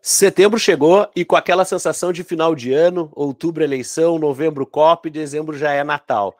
Setembro chegou e com aquela sensação de final de ano, outubro eleição, novembro COP, dezembro já é Natal.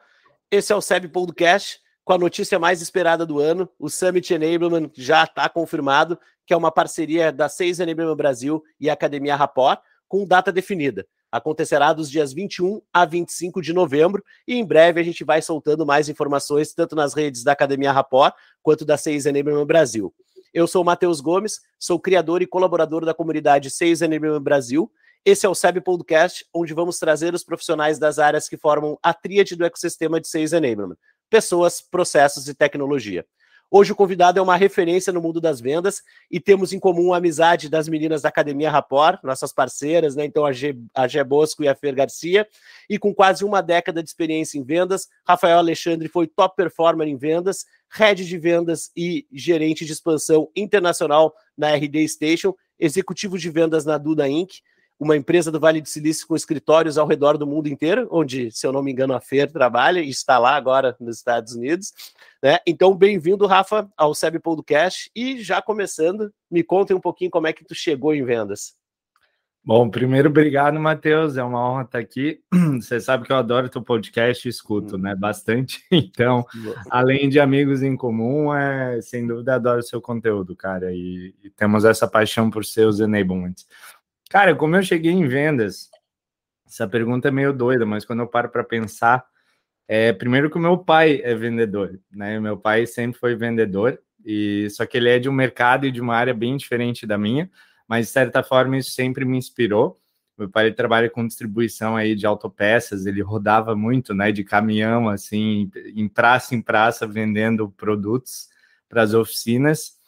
Esse é o SEB Podcast com a notícia mais esperada do ano, o Summit Enablement já está confirmado, que é uma parceria da Seis Enablement Brasil e a Academia Rapport, com data definida. Acontecerá dos dias 21 a 25 de novembro e em breve a gente vai soltando mais informações tanto nas redes da Academia Rapport quanto da Seis Enablement Brasil. Eu sou o Matheus Gomes, sou criador e colaborador da comunidade Seis Enablement Brasil. Esse é o SEB Podcast, onde vamos trazer os profissionais das áreas que formam a tríade do ecossistema de Sales Enablement: pessoas, processos e tecnologia. Hoje o convidado é uma referência no mundo das vendas e temos em comum a amizade das meninas da Academia Rapport, nossas parceiras, né? Então a G, a G Bosco e a Fer Garcia. E com quase uma década de experiência em vendas, Rafael Alexandre foi top performer em vendas, head de vendas e gerente de expansão internacional na RD Station, executivo de vendas na Duda Inc uma empresa do Vale do Silício com escritórios ao redor do mundo inteiro, onde, se eu não me engano, a Fer trabalha e está lá agora nos Estados Unidos. Né? Então, bem-vindo, Rafa, ao SEB Podcast. E já começando, me conte um pouquinho como é que tu chegou em vendas. Bom, primeiro, obrigado, Matheus. É uma honra estar aqui. Você sabe que eu adoro teu podcast e escuto, né? Bastante. Então, além de amigos em comum, é sem dúvida adoro seu conteúdo, cara. E, e temos essa paixão por seus enablements. Cara, como eu cheguei em vendas, essa pergunta é meio doida, mas quando eu paro para pensar, é primeiro que o meu pai é vendedor, né? Meu pai sempre foi vendedor, e só que ele é de um mercado e de uma área bem diferente da minha, mas de certa forma isso sempre me inspirou. Meu pai trabalha com distribuição aí de autopeças, ele rodava muito, né, de caminhão assim, em praça em praça vendendo produtos para as oficinas.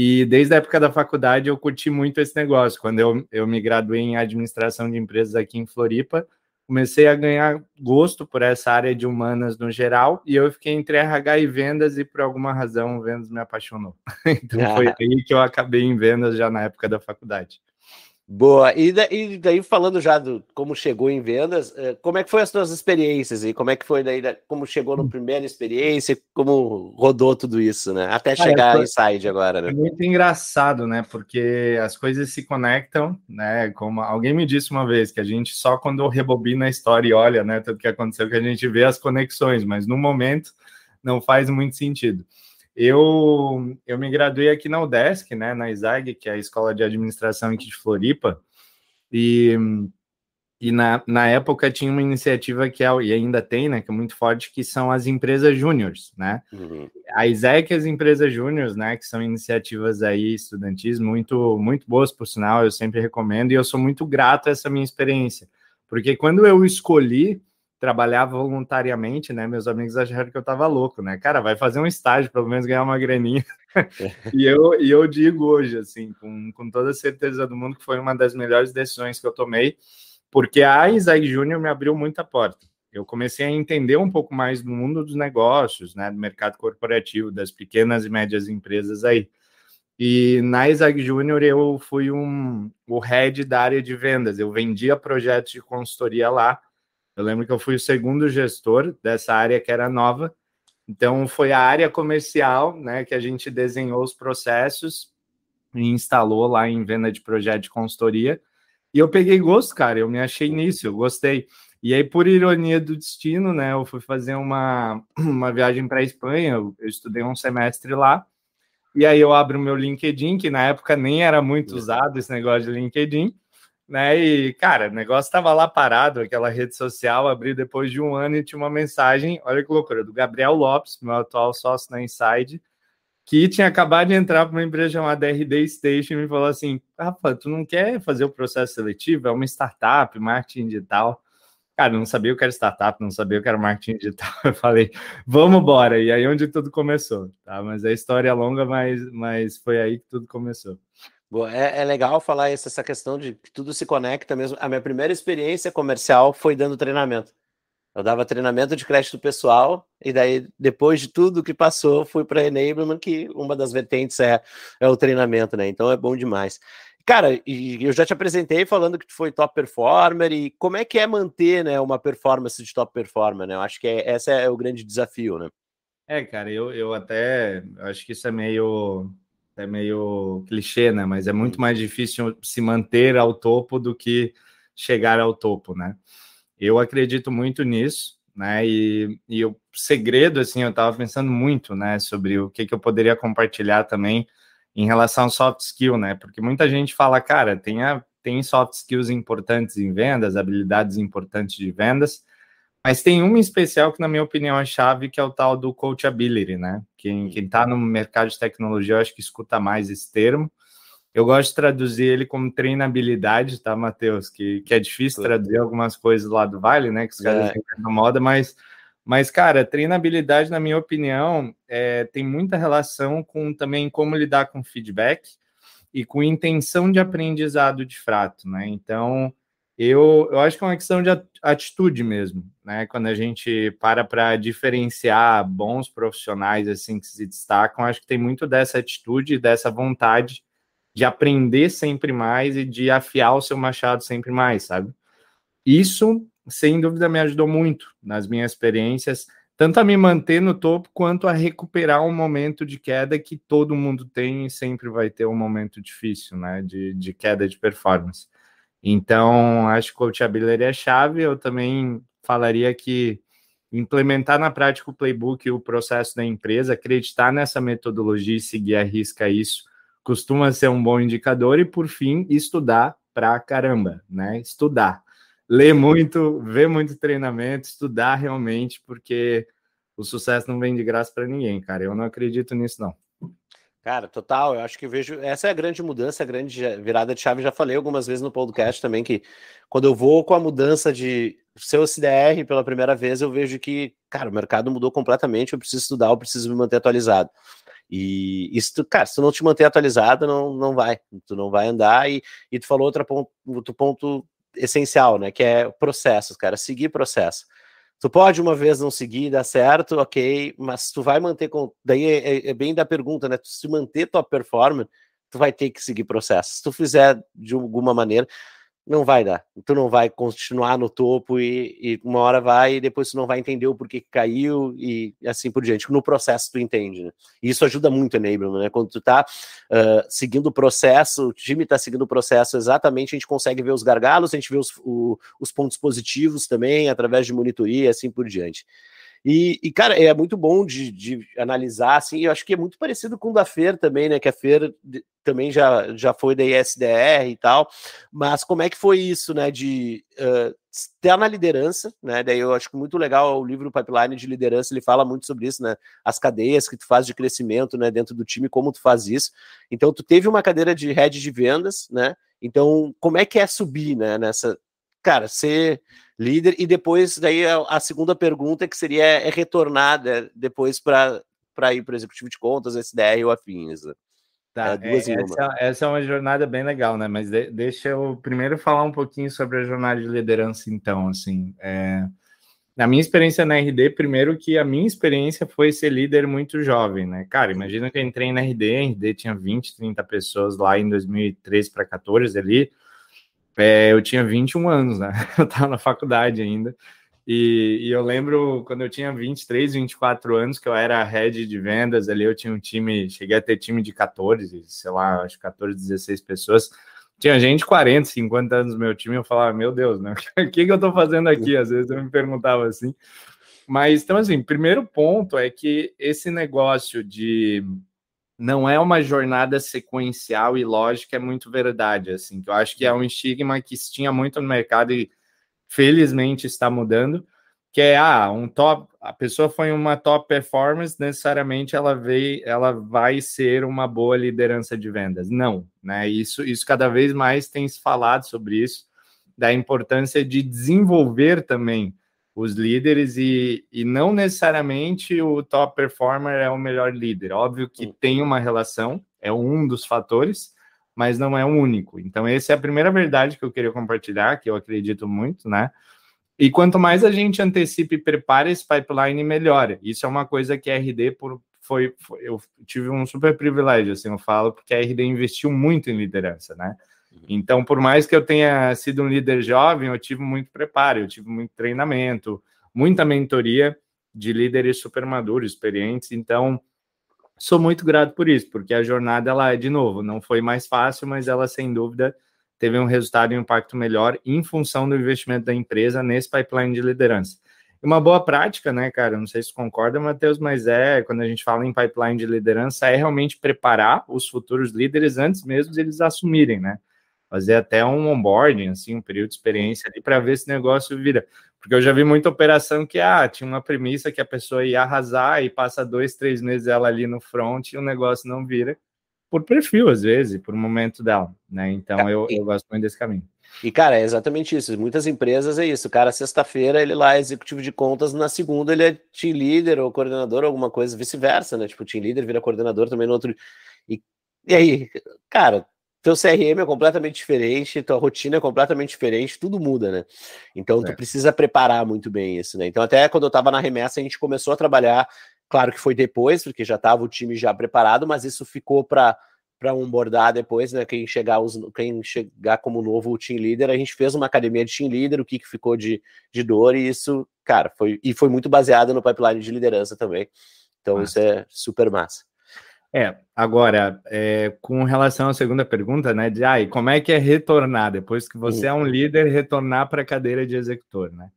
E desde a época da faculdade eu curti muito esse negócio. Quando eu, eu me graduei em administração de empresas aqui em Floripa, comecei a ganhar gosto por essa área de humanas no geral, e eu fiquei entre RH e vendas, e por alguma razão vendas me apaixonou. então ah. foi aí que eu acabei em vendas já na época da faculdade. Boa. E, daí, daí falando já do como chegou em vendas, eh, como é que foi as suas experiências e como é que foi daí, como chegou na hum. primeira experiência, como rodou tudo isso, né? Até chegar ah, é, Inside agora, né? É muito engraçado, né? Porque as coisas se conectam, né? Como alguém me disse uma vez que a gente só quando rebobina a história e olha, né, tudo que aconteceu que a gente vê as conexões, mas no momento não faz muito sentido. Eu, eu me graduei aqui na UDESC, né, na ISAG, que é a Escola de Administração aqui de Floripa, e, e na, na época tinha uma iniciativa que é, e ainda tem, né, que é muito forte, que são as empresas júniores, né? Uhum. A ISEC e as empresas júniores, né, que são iniciativas aí estudantis muito, muito boas, por sinal, eu sempre recomendo, e eu sou muito grato a essa minha experiência, porque quando eu escolhi trabalhava voluntariamente, né? Meus amigos acharam que eu tava louco, né? Cara, vai fazer um estágio, pelo menos ganhar uma graninha. e, eu, e eu digo hoje, assim, com, com toda a certeza do mundo, que foi uma das melhores decisões que eu tomei, porque a Isaac Júnior me abriu muita porta. Eu comecei a entender um pouco mais do mundo dos negócios, né? Do mercado corporativo, das pequenas e médias empresas aí. E na Isaac Júnior eu fui um, o head da área de vendas. Eu vendia projetos de consultoria lá eu lembro que eu fui o segundo gestor dessa área que era nova. Então, foi a área comercial né, que a gente desenhou os processos e instalou lá em venda de projeto de consultoria. E eu peguei gosto, cara. Eu me achei nisso, eu gostei. E aí, por ironia do destino, né, eu fui fazer uma, uma viagem para a Espanha. Eu, eu estudei um semestre lá. E aí, eu abro o meu LinkedIn, que na época nem era muito usado esse negócio de LinkedIn né? E, cara, o negócio estava lá parado, aquela rede social, abri depois de um ano e tinha uma mensagem, olha que loucura, do Gabriel Lopes, meu atual sócio na Inside, que tinha acabado de entrar para uma empresa chamada RD Station e me falou assim: Rafa, tu não quer fazer o processo seletivo? É uma startup, marketing digital. Cara, não sabia o que era startup, não sabia o que era marketing digital. Eu falei, vamos embora. E aí onde tudo começou, tá? Mas a história é longa, mas, mas foi aí que tudo começou. Boa, é, é, legal falar essa questão de que tudo se conecta mesmo. A minha primeira experiência comercial foi dando treinamento. Eu dava treinamento de crédito pessoal, e daí, depois de tudo que passou, fui para Enablement, que uma das vertentes é, é o treinamento, né? Então é bom demais. Cara, eu já te apresentei falando que tu foi top performer, e como é que é manter né, uma performance de top performer, né? Eu acho que é, esse é o grande desafio, né? É, cara, eu, eu até acho que isso é meio até meio clichê, né? Mas é muito mais difícil se manter ao topo do que chegar ao topo, né? Eu acredito muito nisso, né? E, e o segredo, assim, eu estava pensando muito, né, sobre o que, que eu poderia compartilhar também em relação ao soft skill, né? Porque muita gente fala, cara, tem, a, tem soft skills importantes em vendas, habilidades importantes de vendas, mas tem uma em especial que, na minha opinião, é chave, que é o tal do coachability, né? Quem está no mercado de tecnologia, eu acho que escuta mais esse termo. Eu gosto de traduzir ele como treinabilidade, tá, Matheus? Que, que é difícil traduzir algumas coisas lá do Vale, né? Que os caras é. na moda, mas, mas, cara, treinabilidade, na minha opinião, é, tem muita relação com também como lidar com feedback e com intenção de aprendizado de fato, né? Então, eu, eu acho que é uma questão de atitude mesmo, né? Quando a gente para para diferenciar bons profissionais assim que se destacam, acho que tem muito dessa atitude, dessa vontade de aprender sempre mais e de afiar o seu machado sempre mais, sabe? Isso, sem dúvida, me ajudou muito nas minhas experiências, tanto a me manter no topo quanto a recuperar um momento de queda que todo mundo tem e sempre vai ter um momento difícil, né? De, de queda de performance. Então, acho que coachability é chave. Eu também falaria que implementar na prática o playbook e o processo da empresa, acreditar nessa metodologia e seguir a risca isso, costuma ser um bom indicador. E, por fim, estudar pra caramba, né? Estudar. Ler muito, ver muito treinamento, estudar realmente, porque o sucesso não vem de graça para ninguém, cara. Eu não acredito nisso, não. Cara, total, eu acho que vejo. Essa é a grande mudança, a grande virada de chave. Já falei algumas vezes no podcast também que quando eu vou com a mudança de ser o CDR pela primeira vez, eu vejo que, cara, o mercado mudou completamente. Eu preciso estudar, eu preciso me manter atualizado. E isso, cara, se tu não te manter atualizado, não, não vai. Tu não vai andar. E, e tu falou outro ponto, outro ponto essencial, né? Que é processos, cara, seguir processo. Tu pode uma vez não seguir, dar certo, ok, mas tu vai manter com. Daí é, é, é, bem da pergunta, né? Tu se manter tua performance, tu vai ter que seguir processo. Se tu fizer de alguma maneira, não vai dar. Tu não vai continuar no topo e, e, uma hora vai e depois tu não vai entender o porquê que caiu e assim por diante. No processo tu entende, né? E isso ajuda muito enablement, né? Quando tu tá uh, seguindo o processo, o time tá seguindo o processo exatamente, a gente consegue ver os gargalos, a gente vê os, o, os pontos positivos também, através de monitoria e assim por diante. E, e, cara, é muito bom de, de, analisar, assim, eu acho que é muito parecido com o da FER também, né, que a FER também já, já foi da ISDR e tal, mas como é que foi isso, né, de uh, estar na liderança, né, daí eu acho que muito legal o livro Pipeline de Liderança, ele fala muito sobre isso, né, as cadeias que tu faz de crescimento, né, dentro do time, como tu faz isso, então tu teve uma cadeira de head de vendas, né, então como é que é subir, né, nessa, cara, ser líder, e depois, daí a, segunda pergunta que seria é retornada né, depois para ir para o executivo de contas, SDR ou afins. Né? Tá, é, duas é, essa, essa, é uma jornada bem legal, né? Mas de, deixa eu primeiro falar um pouquinho sobre a jornada de liderança, então, assim. É, na minha experiência na RD, primeiro que a minha experiência foi ser líder muito jovem, né? Cara, imagina que eu entrei na RD, a RD tinha 20, 30 pessoas lá em 2013 para 14 ali, é, eu tinha 21 anos, né? Eu estava na faculdade ainda. E, e, eu lembro quando eu tinha 23, 24 anos, que eu era head de vendas ali, eu tinha um time, cheguei a ter time de 14, sei lá, acho 14, 16 pessoas. Tinha gente 40, 50 anos no meu time, eu falava, meu Deus, né? O que, que eu estou fazendo aqui? Às vezes eu me perguntava assim. Mas, então, assim, primeiro ponto é que esse negócio de não é uma jornada sequencial e lógica, é muito verdade, assim, que eu acho que é um estigma que se tinha muito no mercado e felizmente está mudando, que é, ah, um top, a pessoa foi uma top performance, necessariamente ela veio, ela vai ser uma boa liderança de vendas. Não, né, isso, isso cada vez mais tem se falado sobre isso, da importância de desenvolver também os líderes e, e não necessariamente o top performer é o melhor líder. Óbvio que tem uma relação, é um dos fatores, mas não é o único. Então, essa é a primeira verdade que eu queria compartilhar, que eu acredito muito, né? E quanto mais a gente antecipa e prepara esse pipeline, melhora. Isso é uma coisa que a RD por, foi, foi, eu tive um super privilégio, assim, eu falo, porque a RD investiu muito em liderança, né? Então, por mais que eu tenha sido um líder jovem, eu tive muito preparo, eu tive muito treinamento, muita mentoria de líderes super maduros, experientes. Então, sou muito grato por isso, porque a jornada, ela, de novo, não foi mais fácil, mas ela, sem dúvida, teve um resultado e um impacto melhor em função do investimento da empresa nesse pipeline de liderança. Uma boa prática, né, cara? Não sei se concorda, Matheus, mas é quando a gente fala em pipeline de liderança, é realmente preparar os futuros líderes antes mesmo de eles assumirem, né? Fazer até um onboarding, assim, um período de experiência ali para ver se negócio vira. Porque eu já vi muita operação que ah, tinha uma premissa que a pessoa ia arrasar e passa dois, três meses ela ali no front e o negócio não vira por perfil, às vezes, por momento dela, né? Então eu, eu gosto muito desse caminho. E, cara, é exatamente isso. Muitas empresas é isso. O cara, sexta-feira, ele lá é executivo de contas, na segunda ele é team leader ou coordenador, alguma coisa, vice-versa, né? Tipo, team leader vira coordenador também no outro. E, e aí, cara, teu CRM é completamente diferente, tua rotina é completamente diferente, tudo muda, né? Então, tu precisa preparar muito bem isso, né? Então, até quando eu tava na remessa, a gente começou a trabalhar, claro que foi depois, porque já tava o time já preparado, mas isso ficou para para onboardar depois, né? Quem chegar, os, quem chegar como novo team leader, a gente fez uma academia de team leader, o que, que ficou de, de dor, e isso, cara, foi e foi muito baseado no pipeline de liderança também. Então, massa. isso é super massa. É, agora, é, com relação à segunda pergunta, né? De ah, como é que é retornar depois que você é um líder, retornar para a cadeira de executor, né?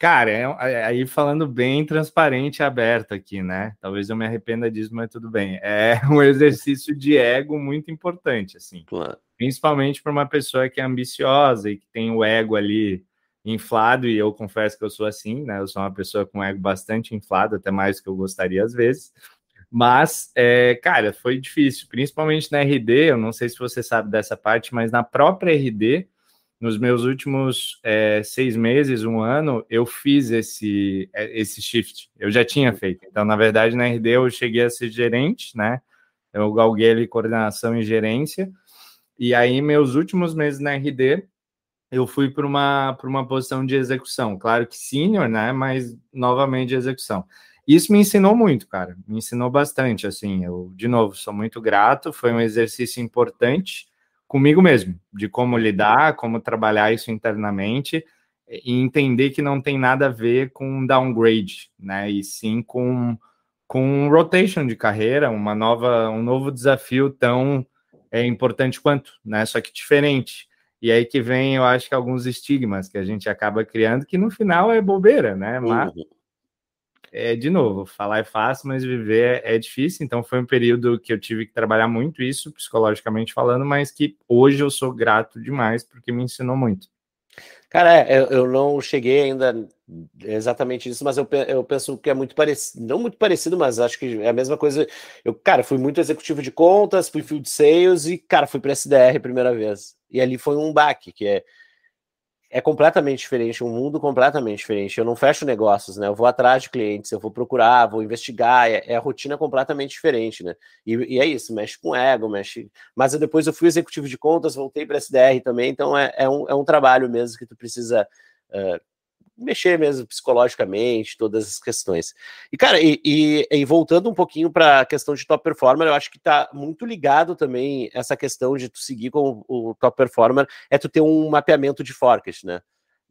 Cara, é, é, aí falando bem transparente e aberto aqui, né? Talvez eu me arrependa disso, mas tudo bem. É um exercício de ego muito importante, assim. Claro. Principalmente para uma pessoa que é ambiciosa e que tem o ego ali inflado, e eu confesso que eu sou assim, né? Eu sou uma pessoa com ego bastante inflado, até mais do que eu gostaria às vezes. Mas, é, cara, foi difícil, principalmente na RD. Eu não sei se você sabe dessa parte, mas na própria RD nos meus últimos é, seis meses, um ano, eu fiz esse, é, esse shift. Eu já tinha feito. Então, na verdade, na RD eu cheguei a ser gerente, né? Eu galguei ali coordenação e gerência. E aí, meus últimos meses na RD, eu fui para uma, uma posição de execução. Claro que senior, né? Mas novamente de execução. Isso me ensinou muito, cara. Me ensinou bastante. Assim, eu, de novo, sou muito grato. Foi um exercício importante comigo mesmo, de como lidar, como trabalhar isso internamente e entender que não tem nada a ver com downgrade, né? E sim com com rotation de carreira, uma nova, um novo desafio tão é, importante quanto, né? Só que diferente. E aí que vem, eu acho que alguns estigmas que a gente acaba criando, que no final é bobeira, né? Mas uhum é, de novo, falar é fácil, mas viver é, é, difícil. Então, foi um período que eu tive que trabalhar muito isso, psicologicamente falando, mas que hoje eu sou grato demais, porque me ensinou muito. Cara, é, eu, eu não cheguei ainda exatamente isso, mas eu, eu penso que é muito parecido, não muito parecido, mas acho que é a mesma coisa. Eu, cara, fui muito executivo de contas, fui field sales e, cara, fui para SDR primeira vez. E ali foi um baque, que é é completamente diferente, um mundo completamente diferente. Eu não fecho negócios, né? Eu vou atrás de clientes, eu vou procurar, vou investigar, é, é a rotina completamente diferente, né? E, e, é isso, mexe com ego, mexe. Mas eu, depois eu fui executivo de contas, voltei para SDR também, então é, é, um, é um trabalho mesmo que tu precisa uh, mexer mesmo psicologicamente, todas as questões. E, cara, e, e, e voltando um pouquinho para a questão de top performer, eu acho que está muito ligado também essa questão de tu seguir com o, top performer, é tu ter um mapeamento de forecast, né?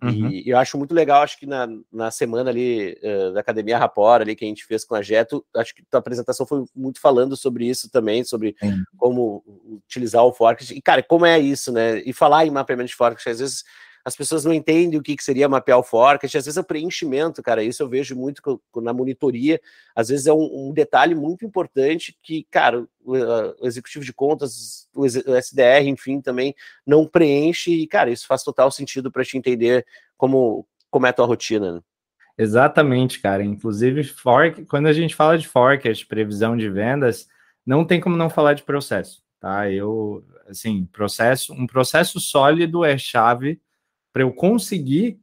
Uhum. E, eu acho muito legal, acho que na, na semana ali uh, da Academia Rapor, ali que a gente fez com a Jeto, acho que tua apresentação foi muito falando sobre isso também, sobre Sim. como utilizar o forecast. E, cara, como é isso, né? E falar em mapeamento de forecast, às vezes as pessoas não entendem o que, que seria mapear o forecast, às vezes é o preenchimento, cara, isso eu vejo muito na monitoria, às vezes é um, um detalhe muito importante que, cara, o, o, executivo de contas, o, SDR, enfim, também não preenche, e, cara, isso faz total sentido para te entender como, como é a tua rotina, né? Exatamente, cara. Inclusive, fork, quando a gente fala de forecast, previsão de vendas, não tem como não falar de processo, tá? Eu, assim, processo, um processo sólido é chave para eu conseguir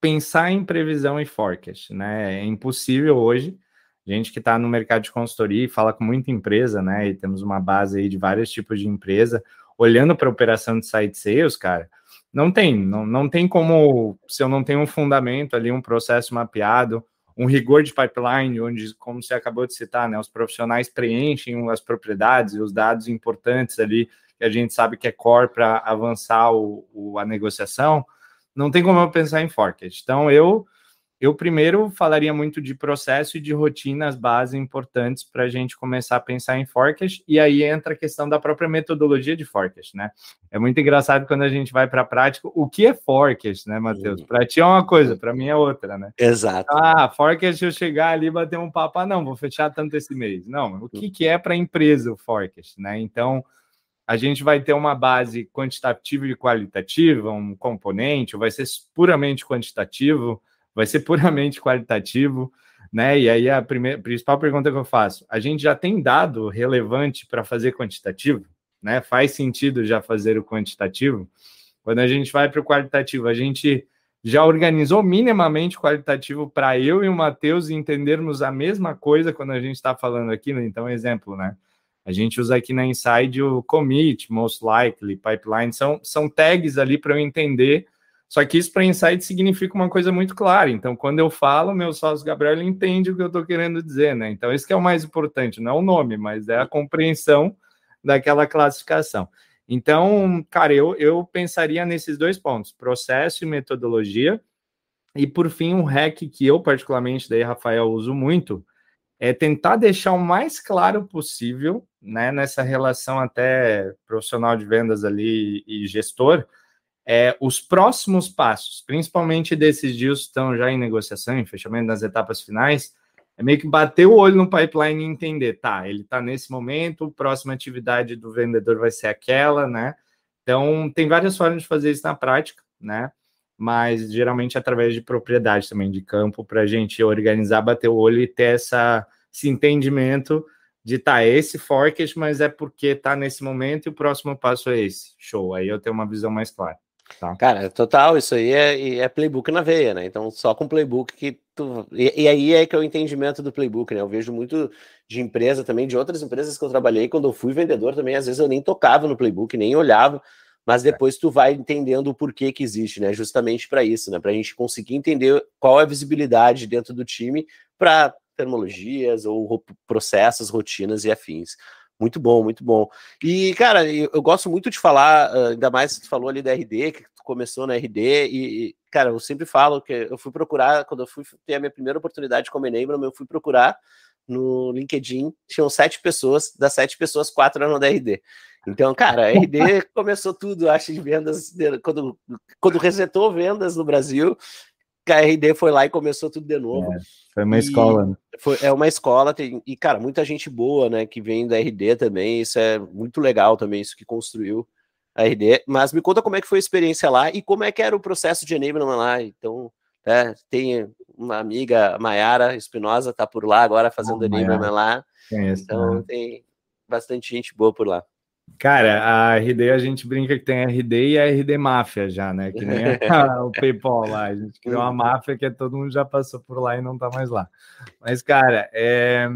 pensar em previsão e forecast, né? É impossível hoje. Gente que está no mercado de consultoria e fala com muita empresa, né? E temos uma base aí de vários tipos de empresa, olhando para a operação de site sales, cara, não tem, não, não tem como, se eu não tenho um fundamento ali, um processo mapeado, um rigor de pipeline, onde, como você acabou de citar, né, os profissionais preenchem as propriedades e os dados importantes ali, que a gente sabe que é core para avançar o, o, a negociação, não tem como eu pensar em forecast. Então, eu eu primeiro falaria muito de processo e de rotinas base importantes para a gente começar a pensar em forecast, e aí entra a questão da própria metodologia de forecast, né? É muito engraçado quando a gente vai para a prática, o que é forecast, né, Matheus? Para ti é uma coisa, para mim é outra, né? Exato. Ah, forecast eu chegar ali e bater um papo, ah, não, vou fechar tanto esse mês. Não, o que, que é para a empresa o forecast, né? Então, a gente vai ter uma base quantitativa e qualitativa, um componente, vai ser puramente quantitativo, vai ser puramente qualitativo, né? E aí a primeira, principal pergunta que eu faço: a gente já tem dado relevante para fazer quantitativo, né? Faz sentido já fazer o quantitativo? Quando a gente vai para o qualitativo, a gente já organizou minimamente qualitativo para eu e o Matheus entendermos a mesma coisa quando a gente está falando aqui, né? Então, exemplo, né? A gente usa aqui na Inside o commit, most likely, pipeline, são, são tags ali para eu entender só que isso para insight significa uma coisa muito clara. Então, quando eu falo, meu sócio Gabriel entende o que eu estou querendo dizer, né? Então, isso que é o mais importante, não é o nome, mas é a compreensão daquela classificação. Então, cara, eu, eu pensaria nesses dois pontos: processo e metodologia. E por fim, um hack que eu, particularmente, daí, Rafael, uso muito, é tentar deixar o mais claro possível, né, nessa relação até profissional de vendas ali e gestor, é, os próximos passos, principalmente desses dias que estão já em negociação, em fechamento das etapas finais, é meio que bater o olho no pipeline e entender, tá, ele está nesse momento, a próxima atividade do vendedor vai ser aquela, né? Então, tem várias formas de fazer isso na prática, né? Mas geralmente através de propriedade também de campo, para a gente organizar, bater o olho e ter essa, esse entendimento de tá, esse forecast, mas é porque tá nesse momento e o próximo passo é esse. Show, aí eu tenho uma visão mais clara. Tá. Cara, total, isso aí é, é playbook na veia, né? Então, só com playbook que tu. E, e, aí é que é o entendimento do playbook, né? Eu vejo muito de empresa também, de outras empresas que eu trabalhei, quando eu fui vendedor também, às vezes eu nem tocava no playbook, nem olhava, mas depois tu vai entendendo o porquê que existe, né? Justamente para isso, né? Para a gente conseguir entender qual é a visibilidade dentro do time para termologias ou processos, rotinas e afins. Muito bom, muito bom. E, cara, eu, gosto muito de falar, ah, ainda mais que tu falou ali da RD, que tu começou na RD, e, cara, eu sempre falo que eu fui procurar, quando eu fui ter a minha primeira oportunidade como Enablement, eu fui procurar no LinkedIn, tinham sete pessoas, das sete pessoas, quatro eram da RD. Então, cara, a RD começou tudo, acho, de vendas, quando, quando resetou vendas no Brasil, a RD foi lá e começou tudo de novo. É, foi uma e escola. Né? Foi, é uma escola, tem, e, cara, muita gente boa, né, que vem da RD também, isso é muito legal também, isso que construiu a RD. Mas me conta como é que foi a experiência lá e como é que era o processo de enablement lá. Então, é, tem uma amiga, Maiara Espinosa, tá por lá agora fazendo enablement lá. Conheço, então, né? tem bastante gente boa por lá. Cara, a RD a gente brinca que tem a RD e a RD máfia já, né? Que nem a, o PayPal lá. A gente criou uma uhum. máfia que todo mundo já passou por lá e não tá mais lá. Mas, cara, é...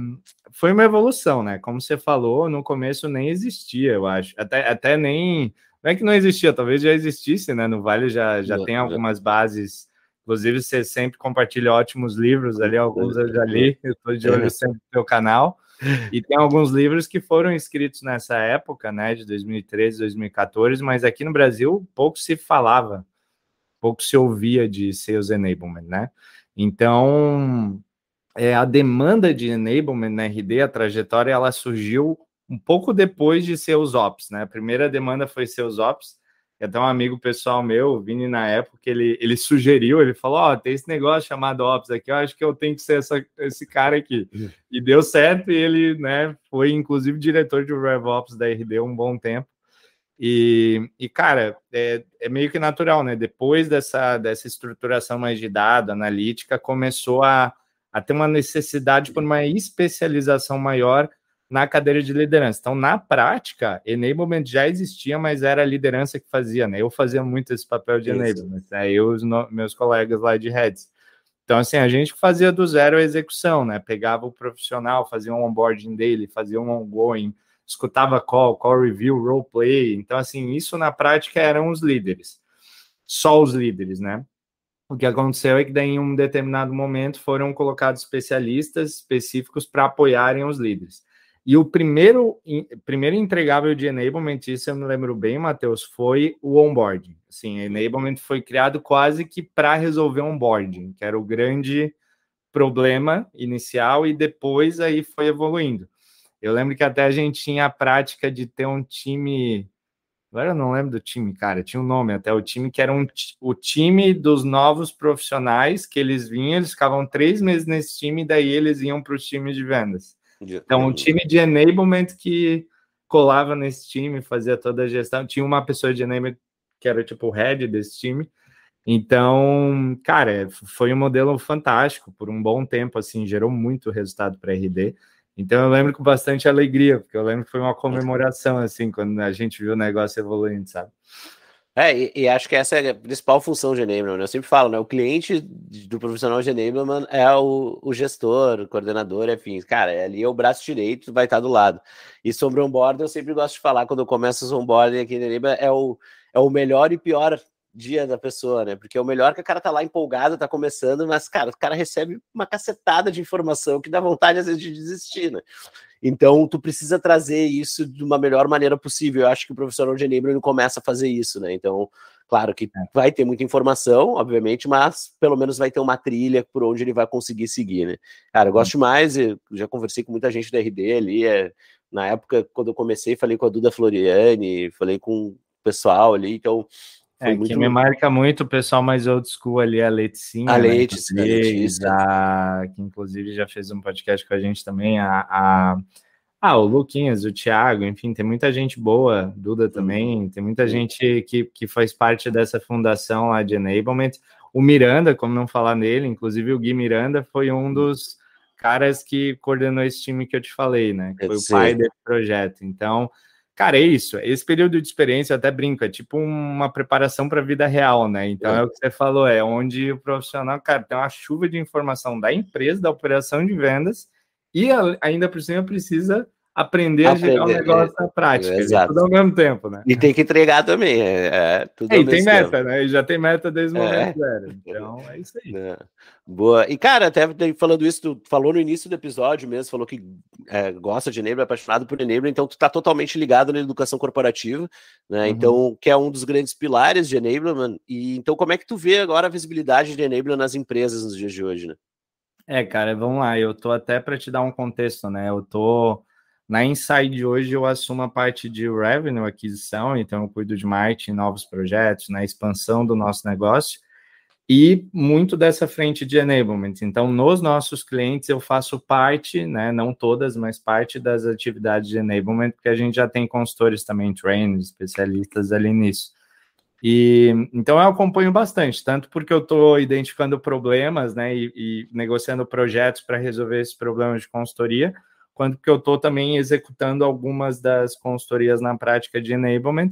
foi uma evolução, né? Como você falou, no começo nem existia, eu acho. Até, até nem. Não é que não existia, talvez já existisse, né? No Vale já, já tem algumas bases. Inclusive, você sempre compartilha ótimos livros ali, alguns eu já li, eu tô de olho sempre no teu canal. E tem alguns livros que foram escritos nessa época, né, de 2013, 2014, mas aqui no Brasil pouco se falava, pouco se ouvia de sales enablement, né? Então, é, a demanda de enablement na RD, a trajetória, ela surgiu um pouco depois de seus ops, né? A primeira demanda foi seus ops, até um amigo pessoal meu, o Vini, na época, ele, ele sugeriu, ele falou: Ó, oh, tem esse negócio chamado Ops aqui, eu acho que eu tenho que ser essa, esse cara aqui. Uhum. E deu certo, e ele né, foi, inclusive, diretor de RevOps da RD um bom tempo. E, e cara, é, é meio que natural, né? Depois dessa, dessa estruturação mais de dado, analítica, começou a, a ter uma necessidade por uma especialização maior na cadeira de liderança. Então, na prática, enablement já existia, mas era a liderança que fazia, né? Eu fazia muito esse papel de Isso. enablement, né? Eu e os no, meus colegas lá de heads. Então, assim, a gente fazia do zero a execução, né? Pegava o profissional, fazia um onboarding dele, fazia um ongoing, escutava call, call review, role play. Então, assim, isso na prática eram os líderes. Só os líderes, né? O que aconteceu é que daí, em um determinado momento foram colocados especialistas específicos para apoiarem os líderes. E o primeiro, primeiro entregável de enablement, isso eu me lembro bem, Matheus, foi o onboarding. Sim, enablement foi criado quase que para resolver onboarding, que era o grande problema inicial e depois aí foi evoluindo. Eu lembro que até a gente tinha a prática de ter um time. Agora eu não lembro do time, cara, tinha um nome até, o time que era um, o time dos novos profissionais que eles vinham, eles ficavam três meses nesse time, e daí eles iam para os times de vendas. Então, um time de enablement que colava nesse time, fazia toda a gestão. Tinha uma pessoa de enablement que era tipo o head desse time. Então, cara, foi um modelo fantástico por um bom tempo, assim, gerou muito resultado para RD. Então eu lembro com bastante alegria, porque eu lembro que foi uma comemoração, assim, quando a gente viu o negócio evoluindo, sabe? É, e, e, acho que essa é a principal função de enablement. Né? Eu sempre falo, né? O cliente do profissional de enablement é o, o gestor, o coordenador, enfim. Cara, ali é o braço direito, vai estar do lado. E sobre onboard, eu sempre gosto de falar, quando eu começo os onboarding aqui no enablement, é o, é o melhor e pior dia da pessoa, né? Porque é o melhor que o cara tá lá empolgado, tá começando, mas, cara, o cara recebe uma cacetada de informação que dá vontade, às vezes, de desistir, né? Então, tu precisa trazer isso de uma melhor maneira possível. Eu acho que o profissional de enablement começa a fazer isso, né? Então, claro que é. vai ter muita informação, obviamente, mas pelo menos vai ter uma trilha por onde ele vai conseguir seguir, né? Cara, eu gosto mais, eu já conversei com muita gente da RD ali, é, na época, quando eu comecei, falei com a Duda Floriani, falei com o pessoal ali, então é, muito... que me marca muito o pessoal mais old school ali, a Leticinha. A Letícia, né? a, que inclusive já fez um podcast com a gente também, a, a, ah, o Luquinhas, o Thiago, enfim, tem muita gente boa, Duda também, tem muita gente que, que faz parte dessa fundação lá de Enablement. O Miranda, como não falar nele, inclusive o Gui Miranda foi um dos caras que coordenou esse time que eu te falei, né? Que foi o pai desse projeto. Então, Cara, é isso. Esse período de experiência, eu até brinco, é tipo uma preparação para a vida real, né? Então é. é. o que você falou, é onde o profissional, cara, tem uma chuva de informação da empresa, da operação de vendas, e ainda por cima precisa aprender, aprender a gerar o um negócio é, na prática, é, exato. tudo ao mesmo tempo, né? E tem que entregar também, é, é tudo é, e tem meta, tempo. né? E já tem meta desde o é. momento zero, então é isso aí. É. Boa. E, cara, até falando isso, tu falou no início do episódio mesmo, falou que é, gosta de Enabler, apaixonado por Enabler, então tu tá totalmente ligado na educação corporativa, né? Uhum. Então, que é um dos grandes pilares de Enabler, E então, como é que tu vê agora a visibilidade de Enabler nas empresas nos dias de hoje, né? É, cara, vamos lá. Eu tô até para te dar um contexto, né? Eu tô na Inside hoje eu assumo a parte de revenue, aquisição, então eu cuido de marketing, novos projetos, na né, expansão do nosso negócio e muito dessa frente de enablement. Então, nos nossos clientes eu faço parte, né, não todas, mas parte das atividades de enablement, porque a gente já tem consultores também, trainers, especialistas ali nisso. E então eu acompanho bastante, tanto porque eu estou identificando problemas, né, e, e negociando projetos para resolver esses problemas de consultoria, quanto que eu estou também executando algumas das consultorias na prática de enablement.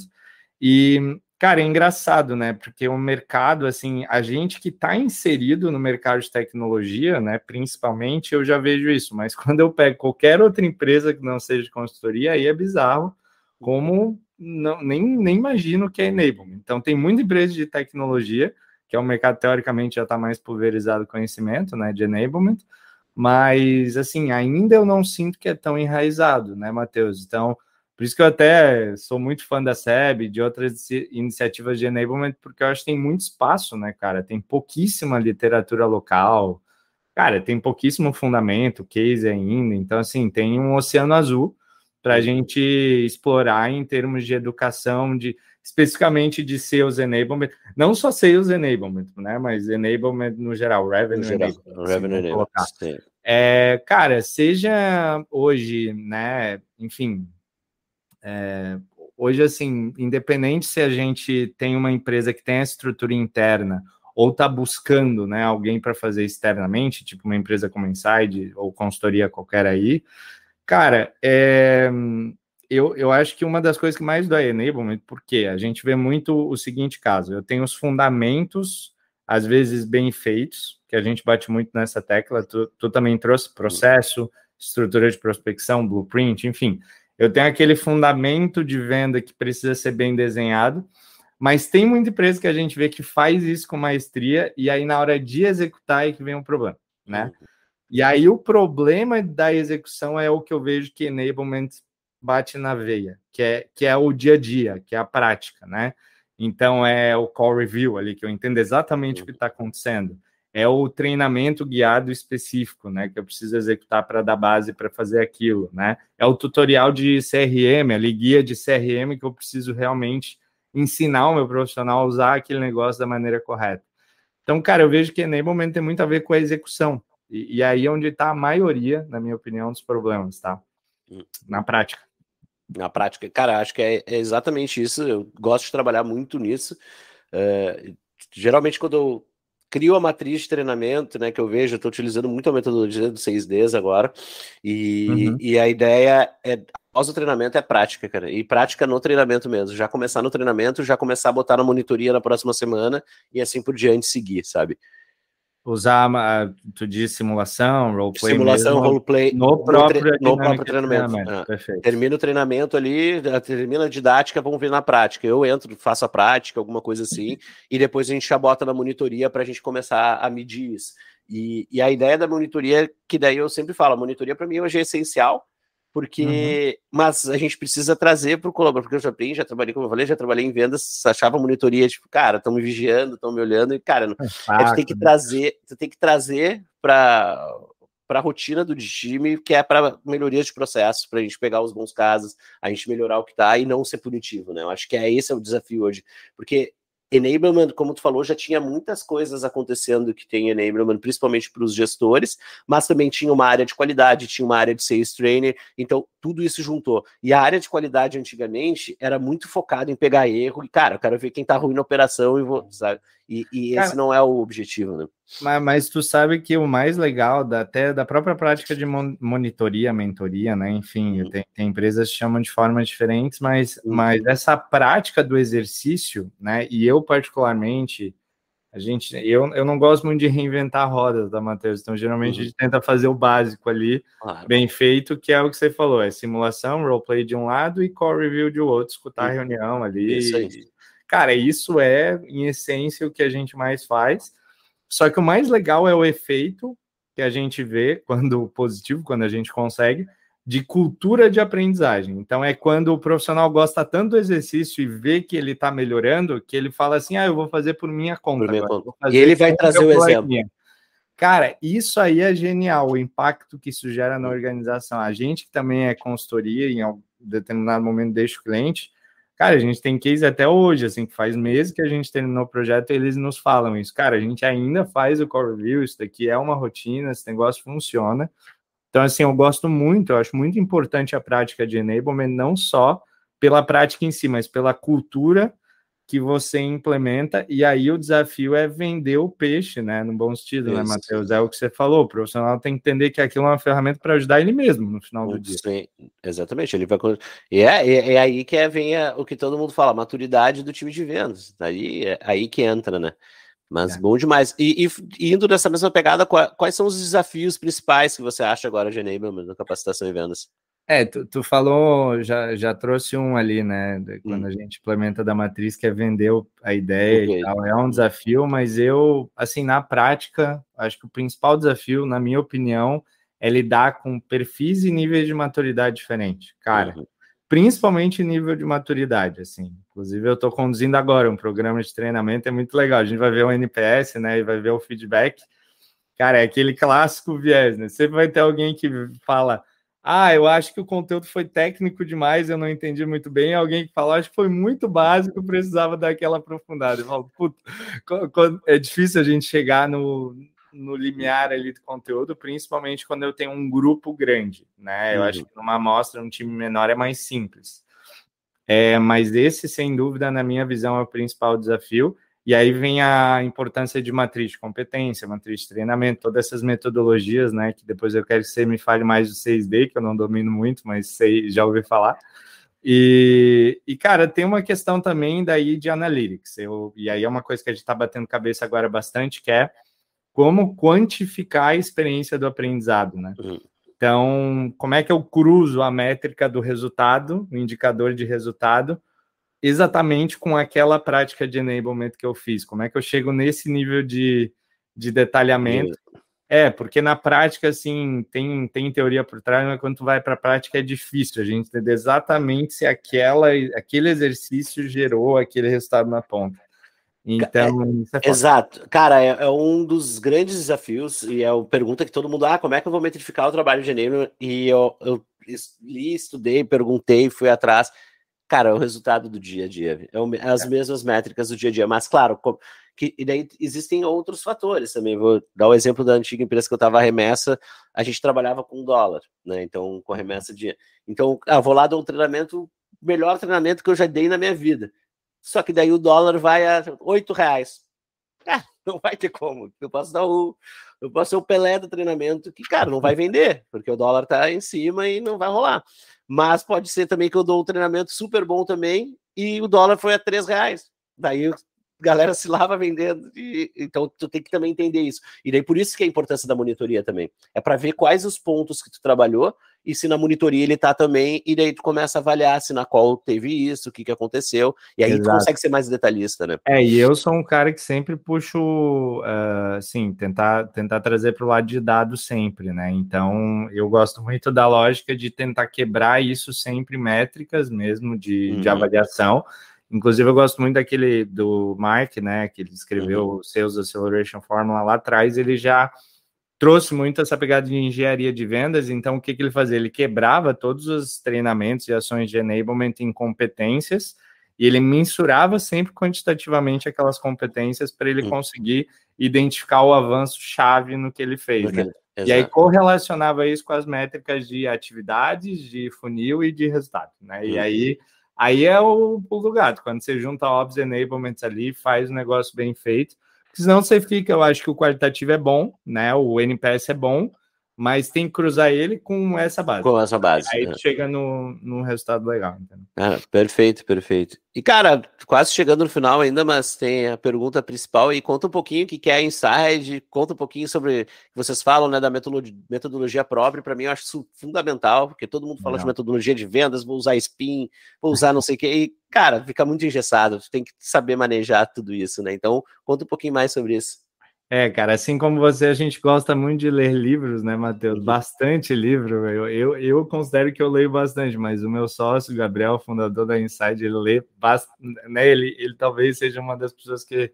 E, cara, é engraçado, né? Porque o mercado, assim, a gente que está inserido no mercado de tecnologia, né, principalmente, eu já vejo isso, mas quando eu pego qualquer outra empresa que não seja de consultoria, aí é bizarro como não, nem, nem imagino que é enablement. Então, tem muita empresa de tecnologia, que é um mercado teoricamente já está mais pulverizado conhecimento, né, de enablement, mas assim, ainda eu não sinto que é tão enraizado, né, Matheus? Então, por isso que eu até sou muito fã da SEB, de outras iniciativas de enablement, porque eu acho que tem muito espaço, né, cara? Tem pouquíssima literatura local, cara, tem pouquíssimo fundamento, case ainda. Então, assim, tem um oceano azul para a gente explorar em termos de educação, de especificamente de sales enablement, não só sales enablement, né, mas enablement no geral, revenue no geral, enablement. Revenue enablement é, cara, seja hoje, né, enfim, é, hoje assim, independente se a gente tem uma empresa que tem a estrutura interna ou está buscando, né, alguém para fazer externamente, tipo uma empresa como Inside ou consultoria qualquer aí, cara, é, eu, eu acho que uma das coisas que mais dói enablement, porque a gente vê muito o seguinte caso: eu tenho os fundamentos, às vezes bem feitos, que a gente bate muito nessa tecla. Tu, tu também trouxe processo, estrutura de prospecção, blueprint, enfim. Eu tenho aquele fundamento de venda que precisa ser bem desenhado, mas tem muita empresa que a gente vê que faz isso com maestria e aí na hora de executar é que vem um problema, né? E aí o problema da execução é o que eu vejo que enablement bate na veia, que é, que é o dia a dia, que é a prática, né? Então é o call review ali, que eu entendo exatamente o que está acontecendo. É o treinamento guiado específico, né? Que eu preciso executar para dar base para fazer aquilo, né? É o tutorial de CRM, ali, guia de CRM que eu preciso realmente ensinar o meu profissional a usar aquele negócio da maneira correta. Então, cara, eu vejo que enablement tem muito a ver com a execução. E, e aí é onde está a maioria, na minha opinião, dos problemas, tá? Hum. Na prática. Na prática, cara, acho que é, é exatamente isso. Eu gosto de trabalhar muito nisso. É, geralmente, quando eu crio a matriz de treinamento, né, que eu vejo, eu estou utilizando muito a metodologia do 6Ds agora, e, uhum. e a ideia é, após o treinamento, é prática, cara, e prática no treinamento mesmo, já começar no treinamento, já começar a botar na monitoria na próxima semana, e assim por diante seguir, sabe? Usar, tu diz simulação, roleplay. Simulação, roleplay no próprio, no, próprio treinamento. treinamento. Ah, termina o treinamento ali, termina a didática, vamos ver na prática. Eu entro, faço a prática, alguma coisa assim, e depois a gente já bota na monitoria para a gente começar a medir isso. E, e, a ideia da monitoria, que daí eu sempre falo, a monitoria para mim hoje é essencial, porque uhum. mas a gente precisa trazer para o colaborador, porque eu já aprendi, já trabalhei, como eu falei, já trabalhei em vendas, achava monitoria, tipo, cara, estão me vigiando, estão me olhando, e cara, é fácil, tem que né? trazer, você tem que trazer para para a rotina do time, que é para melhorias de processos, para a gente pegar os bons casos, a gente melhorar o que está e não ser punitivo, né? Eu acho que é esse é o desafio hoje, porque enablement, como tu falou, já tinha muitas coisas acontecendo que tem enablement, principalmente para os gestores, mas também tinha uma área de qualidade, tinha uma área de sales trainer, então tudo isso juntou. E a área de qualidade antigamente era muito focada em pegar erro e, cara, eu quero ver quem tá ruim na operação e vou, sabe? E, e esse não é o objetivo, né? Mas, mas, tu sabe que o mais legal da, até da própria prática de monitoria, mentoria, né? Enfim, uhum. tem, tem, empresas que chamam de formas diferentes, mas, uhum. mas essa prática do exercício, né? E eu, particularmente, a gente, eu, eu não gosto muito de reinventar rodas da Matheus, então geralmente uhum. a gente tenta fazer o básico ali, claro. bem feito, que é o que você falou, é simulação, roleplay de um lado e core review de outro, escutar a uhum. reunião ali. Isso aí. Cara, isso é, em essência, o que a gente mais faz. Só que o mais legal é o efeito que a gente vê quando positivo, quando a gente consegue, de cultura de aprendizagem. Então é quando o profissional gosta tanto do exercício e vê que ele está melhorando, que ele fala assim: ah, eu vou fazer por minha conta. Por minha conta. E ele vai trazer o exemplo. Cara, isso aí é genial, o impacto que isso gera na organização. A gente que também é consultoria, em um determinado momento deixa o cliente, Cara, a gente tem case até hoje, assim, que faz meses que a gente terminou o projeto e eles nos falam isso. Cara, a gente ainda faz o core review, isso daqui é uma rotina, esse negócio funciona. Então, assim, eu gosto muito, eu acho muito importante a prática de enablement, não só pela prática em si, mas pela cultura que você implementa, e aí o desafio é vender o peixe, né? No bom sentido, né, Isso. né, Matheus? É o que você falou, o profissional tem que entender que aquilo é uma ferramenta para ajudar ele mesmo no final do dia. Sim, exatamente. Ele vai... E é, é, é aí que é, vem a, o que todo mundo fala, maturidade do time de vendas. Aí, é aí que entra, né? Mas é. bom demais. E, e, indo nessa mesma pegada, quais são os desafios principais que você acha agora de enablement na capacitação e vendas? É, tu, tu, falou, já, já trouxe um ali, né? Quando hum. a gente implementa da matriz, que é vender a ideia okay. e tal. É um desafio, mas eu, assim, na prática, acho que o principal desafio, na minha opinião, é lidar com perfis e níveis de maturidade diferentes. Cara, uhum. principalmente nível de maturidade, assim. Inclusive, eu estou conduzindo agora um programa de treinamento, é muito legal. A gente vai ver o NPS, né? E vai ver o feedback. Cara, é aquele clássico viés, né? Sempre vai ter alguém que fala ah, eu acho que o conteúdo foi técnico demais, eu não entendi muito bem. Alguém que falou, acho que foi muito básico, precisava dar aquela aprofundada. Eu falo, puta, é difícil a gente chegar no, no limiar ali do conteúdo, principalmente quando eu tenho um grupo grande, né? Eu uhum. acho que numa amostra, um time menor é mais simples. É, mas esse, sem dúvida, na minha visão, é o principal desafio. E aí vem a importância de matriz de competência, matriz de treinamento, todas essas metodologias, né? Que depois eu quero que você me fale mais do 6D, que eu não domino muito, mas sei, já ouvi falar. E, e, cara, tem uma questão também daí de analytics. Eu, e aí é uma coisa que a gente está batendo cabeça agora bastante, que é como quantificar a experiência do aprendizado, né? Uhum. Então, como é que eu cruzo a métrica do resultado, o indicador de resultado, exatamente com aquela prática de enablement que eu fiz. Como é que eu chego nesse nível de, de detalhamento? É, porque na prática, assim, tem, tem teoria por trás, mas quando tu vai para a prática é difícil a gente entender exatamente se aquela, aquele exercício gerou aquele resultado na ponta. Então, é, é exato. Cara, é, é, um dos grandes desafios, e é a pergunta que todo mundo, ah, como é que eu vou metrificar o trabalho de janeiro? E eu, eu li, estudei, perguntei, fui atrás. Cara, é o resultado do dia a dia, é as é. mesmas métricas do dia a dia, mas claro, que, e daí existem outros fatores também. Vou dar o exemplo da antiga empresa que eu estava remessa, a gente trabalhava com dólar, né? Então, com remessa de. Então, ah, vou lá dar um treinamento, melhor treinamento que eu já dei na minha vida só que daí o dólar vai a oito reais. Ah, não vai ter como. Eu posso dar o. Eu posso ser o Pelé do treinamento, que, cara, não vai vender, porque o dólar tá em cima e não vai rolar. Mas pode ser também que eu dou um treinamento super bom também e o dólar foi a três reais. Daí galera se lava vendendo. E, então tu tem que também entender isso. E daí por isso que é a importância da monitoria também. É para ver quais os pontos que tu trabalhou e se na monitoria ele tá também, e daí tu começa a avaliar se na qual teve isso, o que que aconteceu, e aí Exato. tu consegue ser mais detalhista, né? É, e eu sou um cara que sempre puxo, uh, assim, tentar, tentar trazer para o lado de dados sempre, né? Então, eu gosto muito da lógica de tentar quebrar isso sempre métricas mesmo de, uhum. de avaliação, Inclusive, eu gosto muito daquele do Mark, né? Que ele escreveu uhum. o Sales Acceleration Formula lá atrás. Ele já trouxe muito essa pegada de engenharia de vendas. Então, o que, que ele fazia? Ele quebrava todos os treinamentos e ações de enablement em competências e ele mensurava sempre quantitativamente aquelas competências para ele hum. conseguir identificar o avanço chave no que ele fez. Né? E aí correlacionava isso com as métricas de atividades, de funil e de resultado. Né? E hum. aí, aí é o pulo do gato. Quando você junta Ops Enablements ali, faz o negócio bem feito senão você fica, eu acho que o qualitativo é bom, né? O NPS é bom, mas tem que cruzar ele com essa base. Com essa base. Aí né? chega no, no resultado legal. Ah, perfeito, perfeito. E, cara, quase chegando no final ainda, mas tem a pergunta principal e conta um pouquinho o que é Inside, conta um pouquinho sobre o que vocês falam, né, da metodologia, própria, para mim eu acho isso fundamental, porque todo mundo fala de metodologia de vendas, vou usar spin, vou usar não sei o que, e, cara, fica muito engessado, tem que saber manejar tudo isso, né, então conta um pouquinho mais sobre isso. É, cara, assim como você, a gente gosta muito de ler livros, né, Matheus? Uhum. Bastante livro. Eu, eu, eu considero que eu leio bastante, mas o meu sócio, Gabriel, fundador da Inside, ele lê bastante, né? Ele, ele talvez seja uma das pessoas que,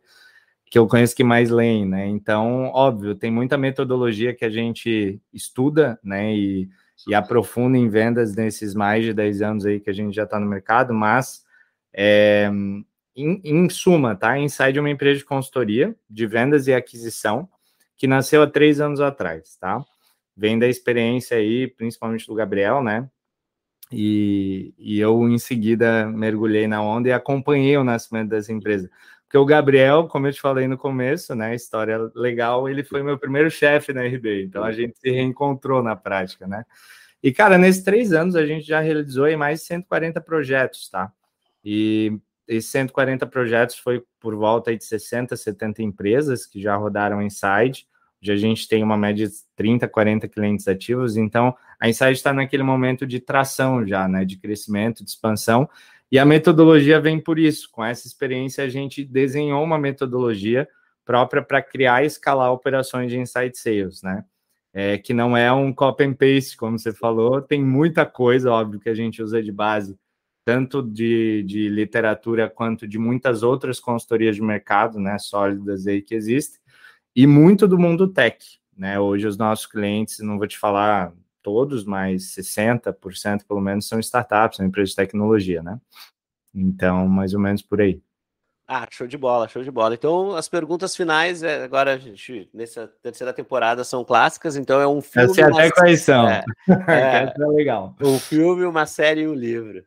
que eu conheço que mais leem, né? Então, óbvio, tem muita metodologia que a gente estuda, né, e, e aprofunda em vendas nesses mais de 10 anos aí que a gente já está no mercado, mas é, em, em suma, tá? Inside é uma empresa de consultoria de vendas e aquisição que nasceu há três anos atrás, tá? Vem da experiência aí, principalmente do Gabriel, né? E, e eu, em seguida, mergulhei na onda e acompanhei o nascimento dessa empresa. Porque o Gabriel, como eu te falei no começo, né? História legal, ele foi meu primeiro chefe na RB, então a gente se reencontrou na prática, né? E, cara, nesses três anos a gente já realizou aí mais de 140 projetos, tá? E esses 140 projetos foi por volta de 60, 70 empresas que já rodaram Inside. Já a gente tem uma média de 30, 40 clientes ativos, então a Inside está naquele momento de tração já, né, de crescimento, de expansão, e a metodologia vem por isso. Com essa experiência, a gente desenhou uma metodologia própria para criar e escalar operações de Inside Sales, né? É, que não é um copy and paste, como você falou, tem muita coisa, óbvio, que a gente usa de base tanto de, de literatura quanto de muitas outras consultorias de mercado, né, sólidas aí que existem, e muito do mundo tech, né, hoje os nossos clientes, não vou te falar todos, mas 60% pelo menos são startups, são empresas de tecnologia, né, então, mais ou menos por aí. Ah, show de bola, show de bola. Então, as perguntas finais, é, agora, gente, nessa terceira temporada são clássicas, então é um filme. Eu sei até quais são. É, é, é legal. Um filme, uma série e um livro.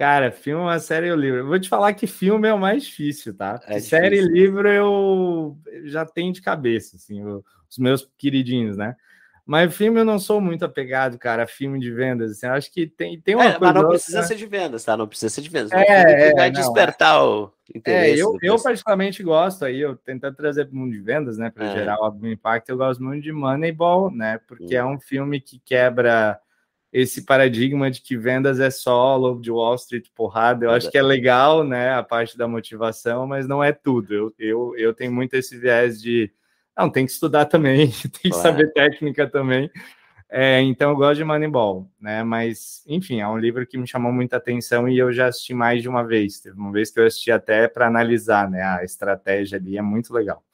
Cara, filme, uma série um livro. Eu vou te falar que filme é o mais difícil, tá? É série e livro eu já tenho de cabeça, assim, os meus queridinhos, né? Mas filme eu não sou muito apegado, cara, filme de vendas. Assim, eu acho que tem, tem uma é, coisa. Mas não precisa ser de vendas, tá? Não precisa ser de vendas. É, é, vai não, despertar é. o interesse. É, eu, eu particularmente gosto aí, eu tentando trazer para o mundo de vendas, né? Para é. gerar o impacto, eu gosto muito de Moneyball, né? Porque é hum. um filme que quebra esse paradigma de que vendas é só lobo de Wall Street porrada. Eu acho que é legal, né, a parte da motivação, mas não é tudo. Eu, eu, eu tenho muito esse viés de Não, tem que estudar também, tem que saber técnica também. É, então eu gosto de Moneyball, né? Mas, enfim, é um livro que me chamou muita atenção e eu já assisti mais de uma vez. Teve uma vez que eu assisti até para analisar, né? A estratégia ali é muito legal.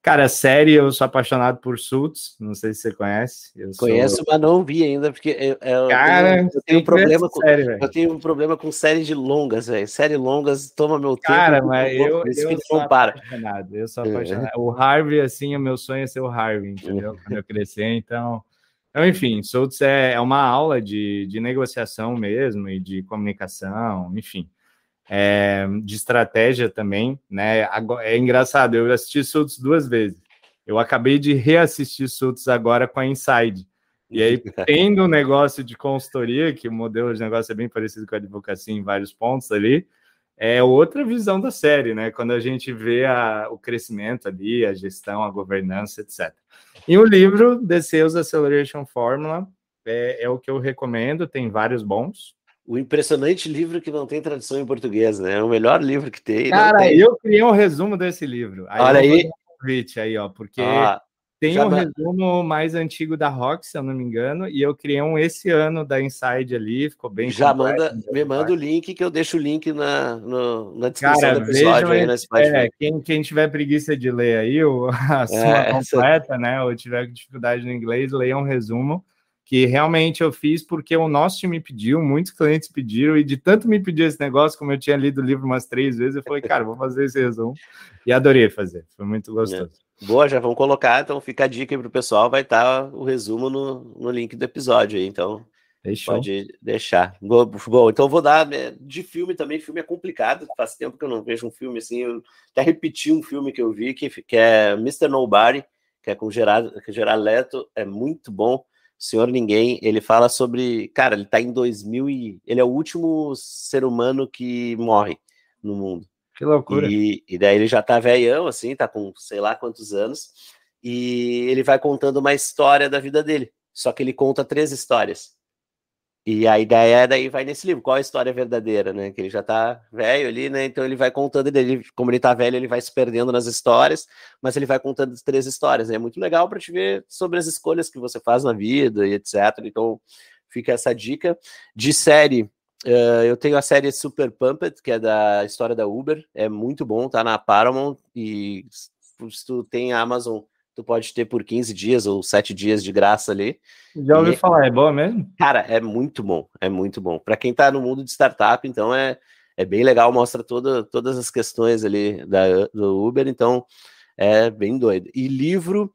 Cara, série, eu sou apaixonado por Suits, não sei se você conhece. Eu Conheço, sou... mas não vi ainda, porque eu, eu Cara, tenho, eu tenho um problema com, série, eu tenho um problema com séries de longas, velho. Série longas toma meu tempo. Cara, mas eu, eu, eu sou apaixonado, eu sou apaixonado. É. O Harvey, assim, o meu sonho é ser o Harvey, entendeu? Quando eu crescer, então... Então, enfim, Suits é, é uma aula de, de negociação mesmo e de comunicação, enfim é, de estratégia também, né? É engraçado, eu assisti Suits duas vezes. Eu acabei de reassistir Suits agora com a Inside. E aí, tendo um negócio de consultoria, que o modelo de negócio é bem parecido com a advocacia em vários pontos ali, é outra visão da série, né? Quando a gente vê a, o crescimento ali, a gestão, a governança, etc. E o livro The Sales Acceleration Formula é, é o que eu recomendo, tem vários bons, o impressionante livro que não tem tradução em português, né? É o melhor livro que tem. Cara, tem. eu criei um resumo desse livro. Aí Olha aí. Um aí, ó, porque ah, tem um resumo mais antigo da Rock, se eu não me engano, e eu criei um esse ano da Inside ali, ficou bem Já completo, manda, me manda o link que eu deixo o link na, no, na descrição Cara, do episódio aí, é, quem, quem tiver preguiça de ler aí o, a sua é, completa, essa... né, ou tiver dificuldade no inglês, leia um resumo que realmente eu fiz porque o nosso time pediu, muitos clientes pediram, e de tanto me pedir esse negócio, como eu tinha lido o livro umas três vezes, eu falei, cara, vou fazer esse resumo. E adorei fazer, foi muito gostoso. É. Boa, já vamos colocar, então fica a dica aí pro pessoal, vai estar tá o resumo no, no link do episódio aí, então Deixou. pode deixar. Bom, então vou dar né, de filme também, filme é complicado, faz tempo que eu não vejo um filme assim, eu até repeti um filme que eu vi, que, que é Mr. Nobody, que é com Gerard, Gerard Leto, é muito bom, Senhor Ninguém, ele fala sobre, cara, ele tá em 2000 e ele é o último ser humano que morre no mundo. Que loucura. E, e daí ele já tá velhão, assim, tá com sei lá quantos anos, e ele vai contando uma história da vida dele. Só que ele conta três histórias. E a ideia daí vai nesse livro, qual a história verdadeira, né? Que ele já tá velho ali, né? Então ele vai contando dele, como ele tá velho, ele vai se perdendo nas histórias, mas ele vai contando três histórias. Né? É muito legal para te ver sobre as escolhas que você faz na vida e etc. Então fica essa dica. De série, uh, eu tenho a série Super Pumped, que é da história da Uber, é muito bom, tá na Paramount e se tu tem a Amazon tu pode ter por 15 dias ou 7 dias de graça ali. Já ouvi e, falar, é boa mesmo? Cara, é muito bom, é muito bom. Para quem tá no mundo de startup, então é, é bem legal, mostra toda, todas as questões ali da, do Uber, então é bem doido. E livro,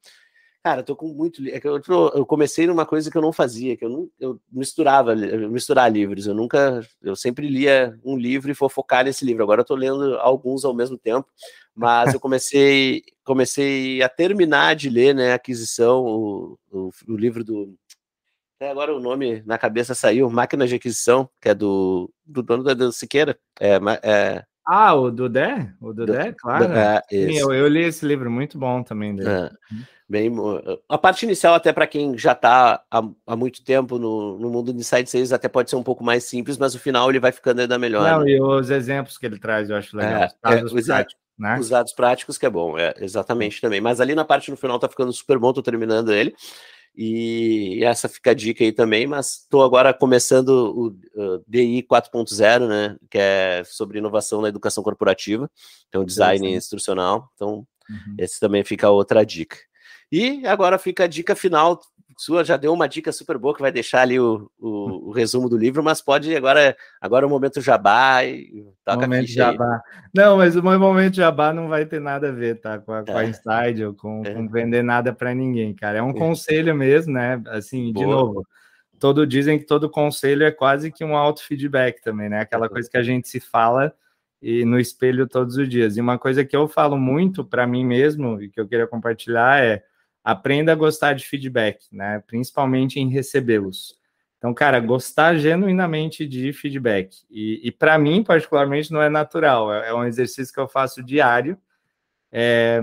Cara, eu tô com muito. É que eu, tô, eu, comecei numa coisa que eu não fazia, que eu não eu misturava, misturar livros. Eu nunca. Eu sempre lia um livro e vou focar nesse livro. Agora eu tô lendo alguns ao mesmo tempo, mas eu comecei, comecei a terminar de ler, né? Aquisição, o, o, o livro do. Até agora o nome na cabeça saiu, Máquina de Aquisição, que é do, do dono da Siqueira. É, é, ah, o Dudé? O Dudé, claro. É, Sim, eu, eu, li esse livro, muito bom também dele. É. Uhum. Bem, a parte inicial, até para quem já está há, há, muito tempo no, no mundo de Inside Sales, até pode ser um pouco mais simples, mas o final ele vai ficando ainda melhor. Não, né? e os exemplos que ele traz, eu acho legal. É, os é, práticos, né? Os dados práticos, que é bom, é, exatamente também. Mas ali na parte no final tá ficando super bom, tô terminando ele. E essa fica a dica aí também, mas estou agora começando o uh, DI 4.0, né? Que é sobre inovação na educação corporativa, então design instrucional. Então, uhum. esse também fica outra dica. E agora fica a dica final. Sua já deu uma dica super boa que vai deixar ali o, o, o resumo do livro, mas pode agora, agora é o momento jabá e toca momento jabá. Aí. Não, mas o meu momento jabá não vai ter nada a ver, tá? Com a, com a é. Inside ou com, é. com vender nada para ninguém, cara. É um é. conselho mesmo, né? Assim, boa. de novo, todo dizem que todo conselho é quase que um auto feedback também, né? Aquela coisa que a gente se fala e no espelho todos os dias. E uma coisa que eu falo muito para mim mesmo e que eu queria compartilhar é aprenda a gostar de feedback, né? Principalmente em recebê-los. Então, cara, gostar genuinamente de feedback. E, e para mim, particularmente, não é natural. É, é, um exercício que eu faço diário. É,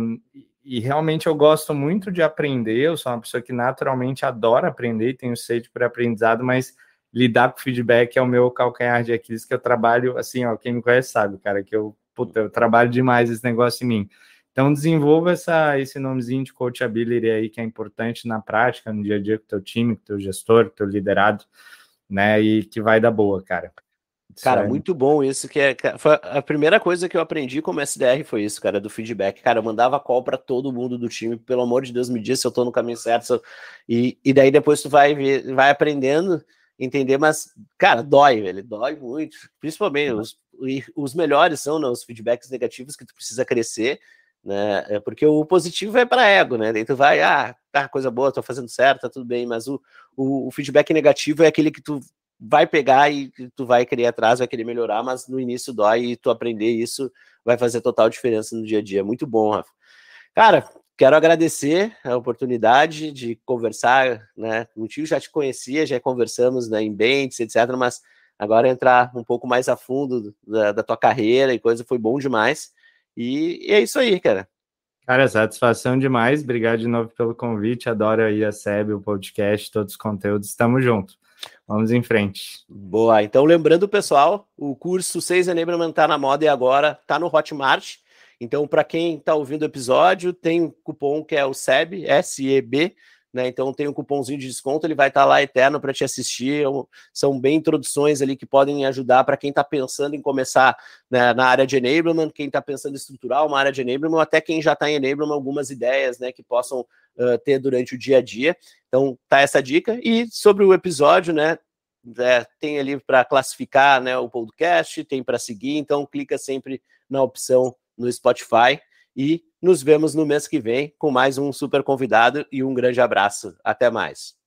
e realmente eu gosto muito de aprender. Eu sou uma pessoa que naturalmente adora aprender, tenho sede por aprendizado, mas lidar com feedback é o meu calcanhar de Aquiles, que eu trabalho, assim, ó, quem me conhece sabe, cara, que eu, puta, eu trabalho demais esse negócio em mim. Então desenvolva essa, esse nomezinho de coachability aí que é importante na prática, no dia a dia com o teu time, com o teu gestor, com teu liderado, né? E que vai dar boa, cara. Cara, muito bom isso, que é foi a primeira coisa que eu aprendi como SDR foi isso, cara, do feedback. Cara, eu mandava call para todo mundo do time, pelo amor de Deus, me diz se eu tô no caminho certo. Eu... E, e daí depois tu vai ver, vai aprendendo, entender, mas, cara, dói, velho, dói muito. Principalmente os, os melhores são né, os feedbacks negativos que tu precisa crescer, né? É porque o positivo é para ego, né? Daí tu vai, ah, tá, coisa boa, tô fazendo certo, tá tudo bem, mas o, o, o feedback negativo é aquele que tu vai pegar e tu vai querer atrás, vai querer melhorar, mas no início dói e tu aprender isso vai fazer total diferença no dia a dia. Muito bom, Rafa. Cara, quero agradecer a oportunidade de conversar, né, contigo, já te conhecia, já conversamos né, em Bentes, etc, mas agora entrar um pouco mais a fundo da, da tua carreira e coisa foi bom demais. E, e é isso aí, cara. Cara, satisfação demais. Obrigado de novo pelo convite. Adoro aí a SEB, o podcast, todos os conteúdos. Estamos juntos. Vamos em frente. Boa. Então, lembrando, pessoal, o curso 6 Enablement está na moda e agora está no Hotmart. Então, para quem está ouvindo o episódio, tem um cupom que é o SEB, S-E-B, né? Então tem um cupomzinho de desconto, ele vai estar tá lá eterno para te assistir. É são bem introduções ali que podem ajudar para quem está pensando em começar né, na área de enablement, quem está pensando em estruturar uma área de enablement, ou até quem já está em enablement, algumas ideias né, que possam uh, ter durante o dia a dia. Então tá essa dica. E sobre o episódio, né? É, tem ali para classificar né, o podcast, tem para seguir, então clica sempre na opção no Spotify e nos vemos no mês que vem com mais um super convidado e um grande abraço. Até mais.